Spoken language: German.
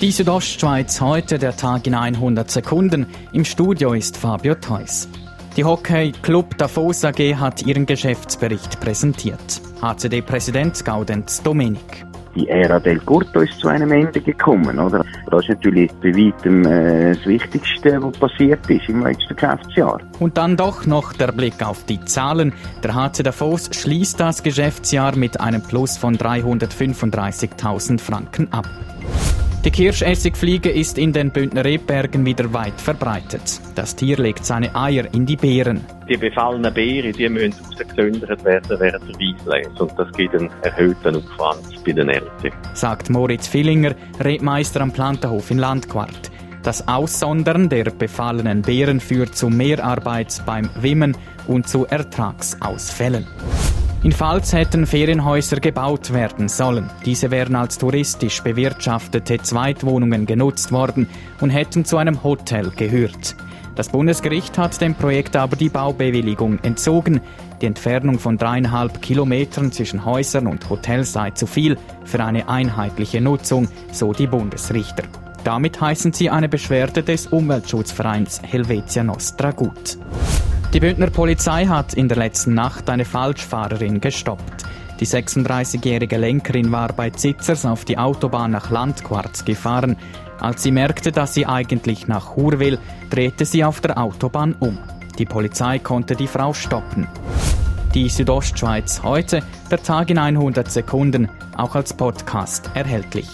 Die Südostschweiz heute, der Tag in 100 Sekunden. Im Studio ist Fabio Theus. Die Hockey Club Davos AG hat ihren Geschäftsbericht präsentiert. HCD-Präsident Gaudenz Domenik. Die Ära del Curto ist zu einem Ende gekommen, oder? Das ist natürlich bei weitem äh, das Wichtigste, was passiert ist im letzten Geschäftsjahr. Und dann doch noch der Blick auf die Zahlen. Der HC Davos schließt das Geschäftsjahr mit einem Plus von 335.000 Franken ab. Die Kirschessigfliege ist in den Bündner Rebbergen wieder weit verbreitet. Das Tier legt seine Eier in die Beeren. Die befallenen Beeren die müssen rausgesöndert werden während der Weißlese und das gibt einen erhöhten Aufwand bei den Ernten. Sagt Moritz Villinger, Rebmeister am Plantenhof in Landquart. Das Aussondern der befallenen Beeren führt zu Mehrarbeit beim Wimmen und zu Ertragsausfällen. In Pfalz hätten Ferienhäuser gebaut werden sollen. Diese wären als touristisch bewirtschaftete Zweitwohnungen genutzt worden und hätten zu einem Hotel gehört. Das Bundesgericht hat dem Projekt aber die Baubewilligung entzogen. Die Entfernung von dreieinhalb Kilometern zwischen Häusern und Hotels sei zu viel für eine einheitliche Nutzung, so die Bundesrichter. Damit heißen sie eine Beschwerde des Umweltschutzvereins Helvetia Nostra gut. Die Bündner Polizei hat in der letzten Nacht eine Falschfahrerin gestoppt. Die 36-jährige Lenkerin war bei Zitzers auf die Autobahn nach Landquarz gefahren. Als sie merkte, dass sie eigentlich nach Chur will, drehte sie auf der Autobahn um. Die Polizei konnte die Frau stoppen. Die Südostschweiz heute, der Tag in 100 Sekunden, auch als Podcast erhältlich.